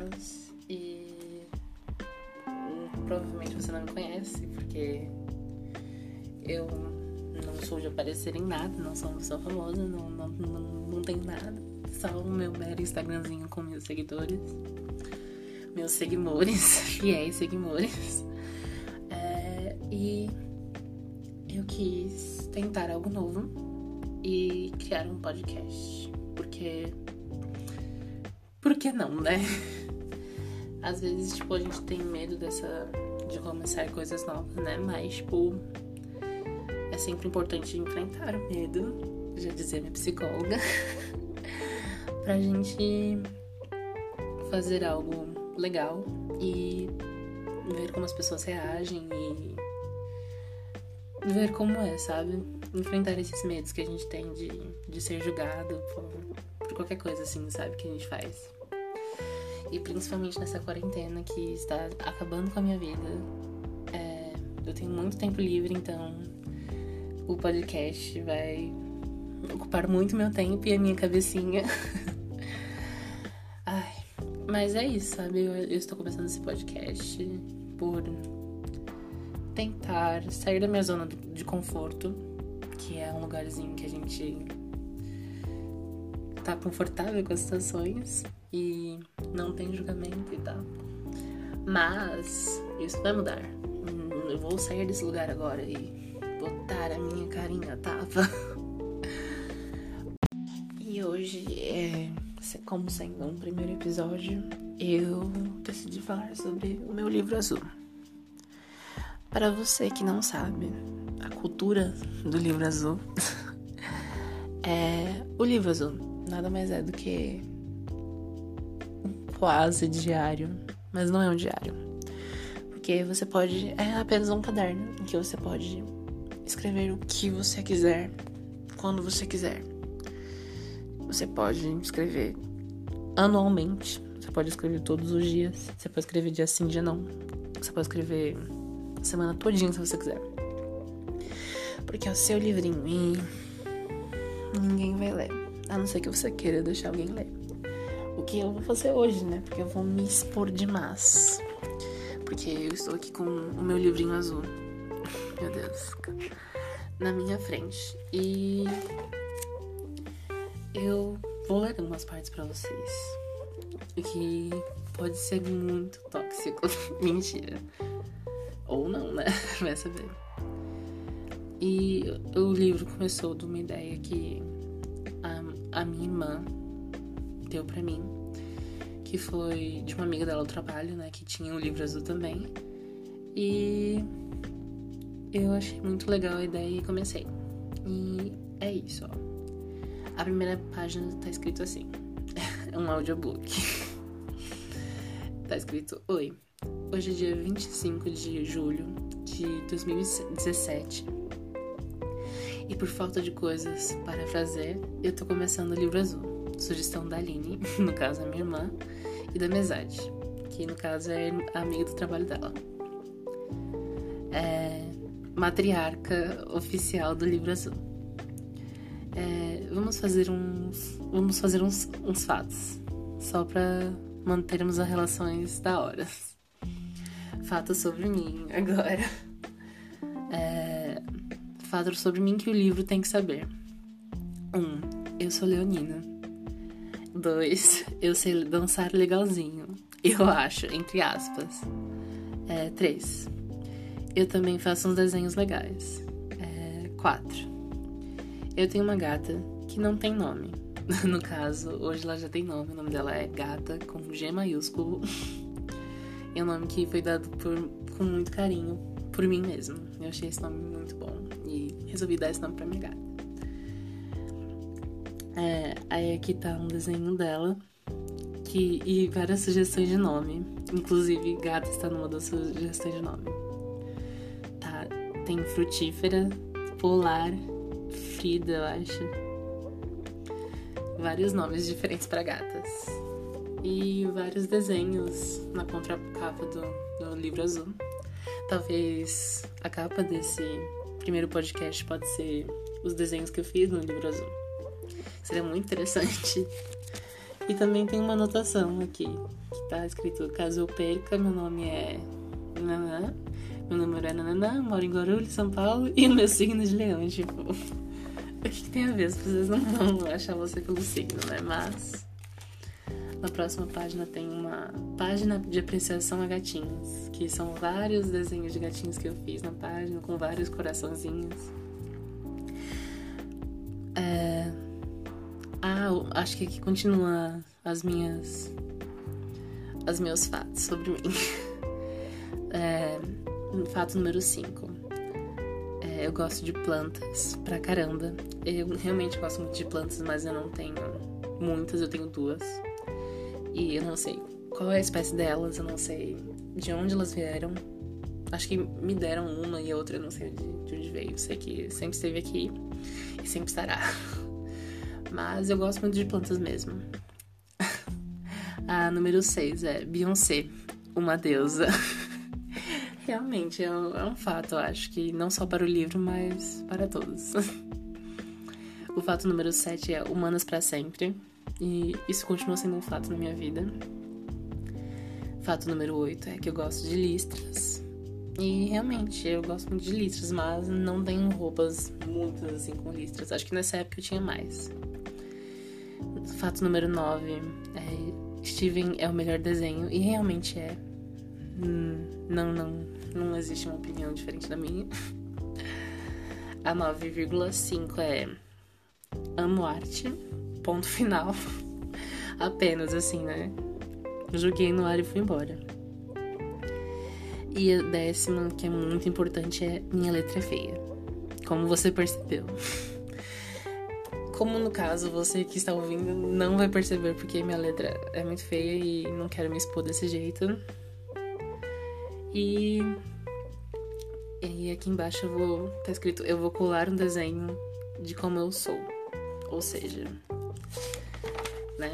anos e provavelmente você não me conhece, porque eu não sou de aparecer em nada, não sou uma pessoa famosa, não, não, não, não tenho nada. Só o meu mero Instagramzinho com meus seguidores. Meus seguidores, fiéis seguidores. É, e eu quis tentar algo novo e criar um podcast. Porque. Por que não, né? Às vezes, tipo, a gente tem medo dessa. de começar coisas novas, né? Mas, tipo. É sempre importante enfrentar o medo, já dizia minha psicóloga, pra gente fazer algo legal e ver como as pessoas reagem e ver como é, sabe? Enfrentar esses medos que a gente tem de, de ser julgado por, por qualquer coisa assim, sabe? Que a gente faz. E principalmente nessa quarentena que está acabando com a minha vida. É, eu tenho muito tempo livre, então o podcast vai ocupar muito meu tempo e a minha cabecinha. Ai, mas é isso, sabe? Eu, eu estou começando esse podcast por tentar sair da minha zona de conforto, que é um lugarzinho que a gente tá confortável com as situações e não tem julgamento e tal. Mas isso vai mudar. Eu vou sair desse lugar agora e botar a minha carinha tapa. E hoje, é, como sendo um primeiro episódio, eu decidi falar sobre o meu livro azul. Para você que não sabe, a cultura do livro azul é o livro azul nada mais é do que quase diário, mas não é um diário. Porque você pode. É apenas um caderno em que você pode escrever o que você quiser, quando você quiser. Você pode escrever anualmente, você pode escrever todos os dias, você pode escrever dia sim, dia não. Você pode escrever a semana todinha se você quiser. Porque é o seu livrinho e ninguém vai ler. A não ser que você queira deixar alguém ler. O que eu vou fazer hoje, né? Porque eu vou me expor demais. Porque eu estou aqui com o meu livrinho azul. Meu Deus. Na minha frente. E eu vou ler algumas partes para vocês. Que pode ser muito tóxico. Mentira. Ou não, né? Vai saber. E o livro começou de uma ideia que a, a minha irmã deu para mim, que foi de uma amiga dela do trabalho, né, que tinha um livro azul também. E eu achei muito legal a ideia e comecei. E é isso, ó. A primeira página tá escrito assim: é um audiobook. tá escrito: Oi, hoje é dia 25 de julho de 2017 e por falta de coisas para fazer, eu tô começando o livro azul. Sugestão da Aline, no caso a minha irmã, e da Mesade, que no caso é a amiga do trabalho dela. É matriarca oficial do livro azul. É, vamos fazer uns. Vamos fazer uns, uns fatos. Só para mantermos as relações da hora. Fatos sobre mim agora. É, fatos sobre mim que o livro tem que saber. 1. Um, eu sou leonina. 2. Eu sei dançar legalzinho. Eu acho, entre aspas. 3. É, eu também faço uns desenhos legais. 4. É, eu tenho uma gata que não tem nome. No caso, hoje ela já tem nome. O nome dela é Gata, com G maiúsculo. é um nome que foi dado por, com muito carinho por mim mesmo. Eu achei esse nome muito bom e resolvi dar esse nome pra minha gata. É, aí aqui tá um desenho dela que, e várias sugestões de nome. Inclusive, gata está numa das sugestões de nome. Tá, tem frutífera, polar, Frida, eu acho. Vários nomes diferentes para gatas. E vários desenhos na contracapa do, do livro azul. Talvez a capa desse primeiro podcast pode ser os desenhos que eu fiz no livro azul. Seria muito interessante. E também tem uma anotação aqui, que tá escrito caso eu perca, meu nome é. Nanã, meu número é Nananã, moro em Guarulhos, São Paulo, e o meu signo de leão, tipo. O que, que tem a ver? As pessoas não vão achar você pelo signo, né? Mas. Na próxima página tem uma página de apreciação a gatinhos, que são vários desenhos de gatinhos que eu fiz na página, com vários coraçãozinhos. É... Acho que aqui continua as minhas. Os meus fatos sobre mim. É... Fato número 5. É, eu gosto de plantas pra caramba. Eu realmente gosto muito de plantas, mas eu não tenho muitas, eu tenho duas. E eu não sei qual é a espécie delas, eu não sei de onde elas vieram. Acho que me deram uma e a outra eu não sei de, de onde veio. Sei que sempre esteve aqui e sempre estará. Mas eu gosto muito de plantas mesmo. a número 6 é Beyoncé, uma deusa. Realmente é um, é um fato, eu acho que não só para o livro, mas para todos. o fato número 7 é Humanas para Sempre. E isso continua sendo um fato na minha vida. Fato número 8 é que eu gosto de listras. E realmente, eu gosto muito de listras, mas não tenho roupas muitas assim com listras. Acho que nessa época eu tinha mais. Fato número 9 é Steven é o melhor desenho. E realmente é. Hum, não, não, não existe uma opinião diferente da minha. A 9,5 é Amo arte ponto final. Apenas assim, né? Joguei no ar e fui embora. E a décima, que é muito importante, é minha letra é feia. Como você percebeu. Como no caso, você que está ouvindo não vai perceber porque minha letra é muito feia e não quero me expor desse jeito. E. E aqui embaixo eu vou. Tá escrito: eu vou colar um desenho de como eu sou. Ou seja, né?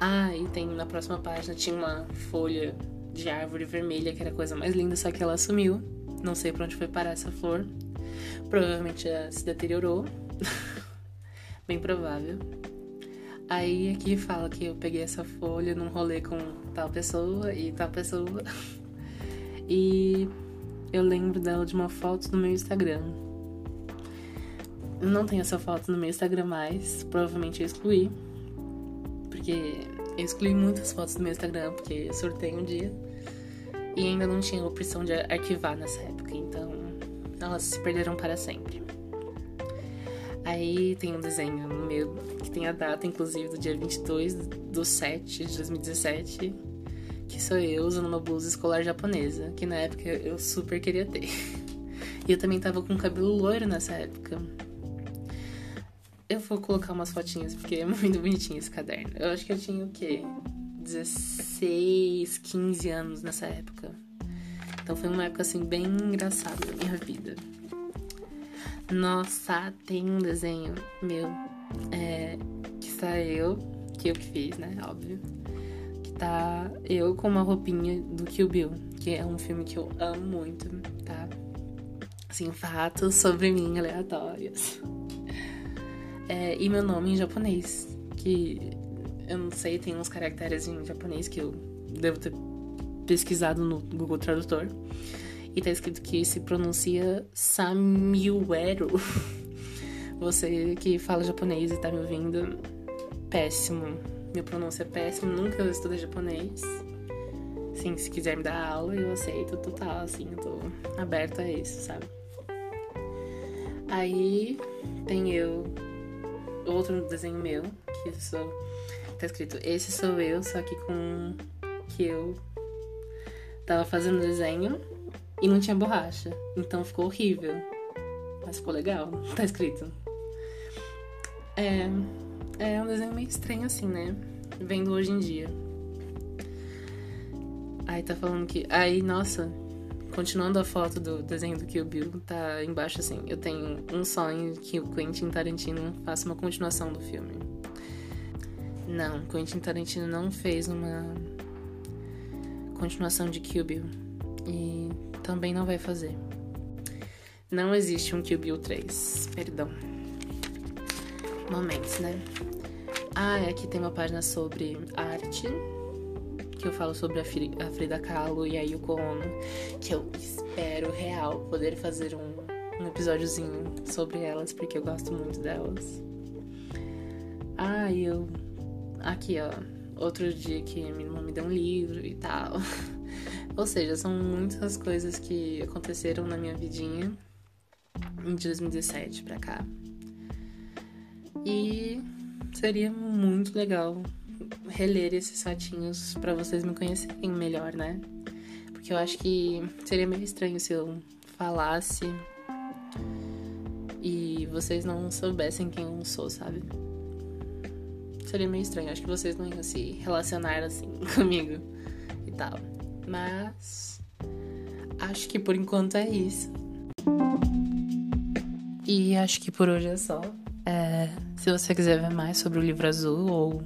Ah, e tem na próxima página tinha uma folha de árvore vermelha que era a coisa mais linda, só que ela sumiu. Não sei pra onde foi parar essa flor. Provavelmente se deteriorou. Bem provável. Aí aqui fala que eu peguei essa folha num rolê com tal pessoa e tal pessoa. e eu lembro dela de uma foto no meu Instagram. Não tenho essa foto no meu Instagram mais, provavelmente eu excluí porque eu excluí muitas fotos do meu Instagram, porque eu sorteio um dia. E ainda não tinha a opção de arquivar nessa época, então elas se perderam para sempre. Aí tem um desenho no meu, que tem a data, inclusive, do dia 22 do 7 de 2017, que sou eu usando uma blusa escolar japonesa, que na época eu super queria ter. E eu também tava com cabelo loiro nessa época. Eu vou colocar umas fotinhas porque é muito bonitinho esse caderno. Eu acho que eu tinha o quê? 16, 15 anos nessa época. Então foi uma época assim bem engraçada da minha vida. Nossa, tem um desenho meu é, que está eu, que eu que fiz, né? Óbvio. Que tá eu com uma roupinha do Kill Bill, que é um filme que eu amo muito, tá? Assim, fatos sobre mim aleatórios. É, e meu nome em japonês, que eu não sei, tem uns caracteres em japonês que eu devo ter pesquisado no Google Tradutor. E tá escrito que se pronuncia Samiuero. Você que fala japonês e tá me ouvindo, péssimo. Minha pronúncia é péssima, nunca estudei japonês. Sim, se quiser me dar aula, eu aceito total, assim, eu tô aberta a isso, sabe? Aí tem eu outro desenho meu, que sou. Tá escrito, esse sou eu, só que com que eu tava fazendo desenho e não tinha borracha. Então ficou horrível. Mas ficou legal, tá escrito. É. É um desenho meio estranho assim, né? Vendo hoje em dia. Aí tá falando que. Aí, nossa, continuando a foto do desenho do Kill Bill, tá embaixo assim: Eu tenho um sonho que o Quentin Tarantino faça uma continuação do filme. Não, Quentin Tarantino não fez uma continuação de Kill Bill. E também não vai fazer. Não existe um Kill Bill 3. Perdão. Momentos, né? Ah, aqui tem uma página sobre arte. que eu falo sobre a, Frida Kahlo e a Yoko Ono, que eu espero real poder fazer um, um episódiozinho sobre elas, porque eu gosto muito delas. Ah, eu. Aqui, ó. Outro dia que minha irmã me deu um livro e tal. Ou seja, são muitas coisas que aconteceram na minha vidinha em 2017 pra cá. E seria muito legal reler esses fatinhos para vocês me conhecerem melhor, né? Porque eu acho que seria meio estranho se eu falasse e vocês não soubessem quem eu sou, sabe? Seria meio estranho. Acho que vocês não iam se relacionar assim comigo e tal. Mas acho que por enquanto é isso. E acho que por hoje é só. É, se você quiser ver mais sobre o livro azul ou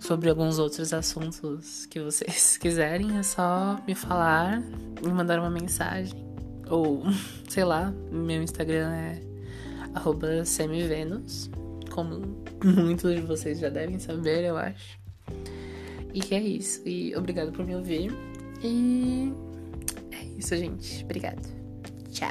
sobre alguns outros assuntos que vocês quiserem, é só me falar, me mandar uma mensagem. Ou, sei lá, meu Instagram é semivenus, como muitos de vocês já devem saber, eu acho. E que é isso. E obrigado por me ouvir. E é isso, gente. Obrigado. Tchau.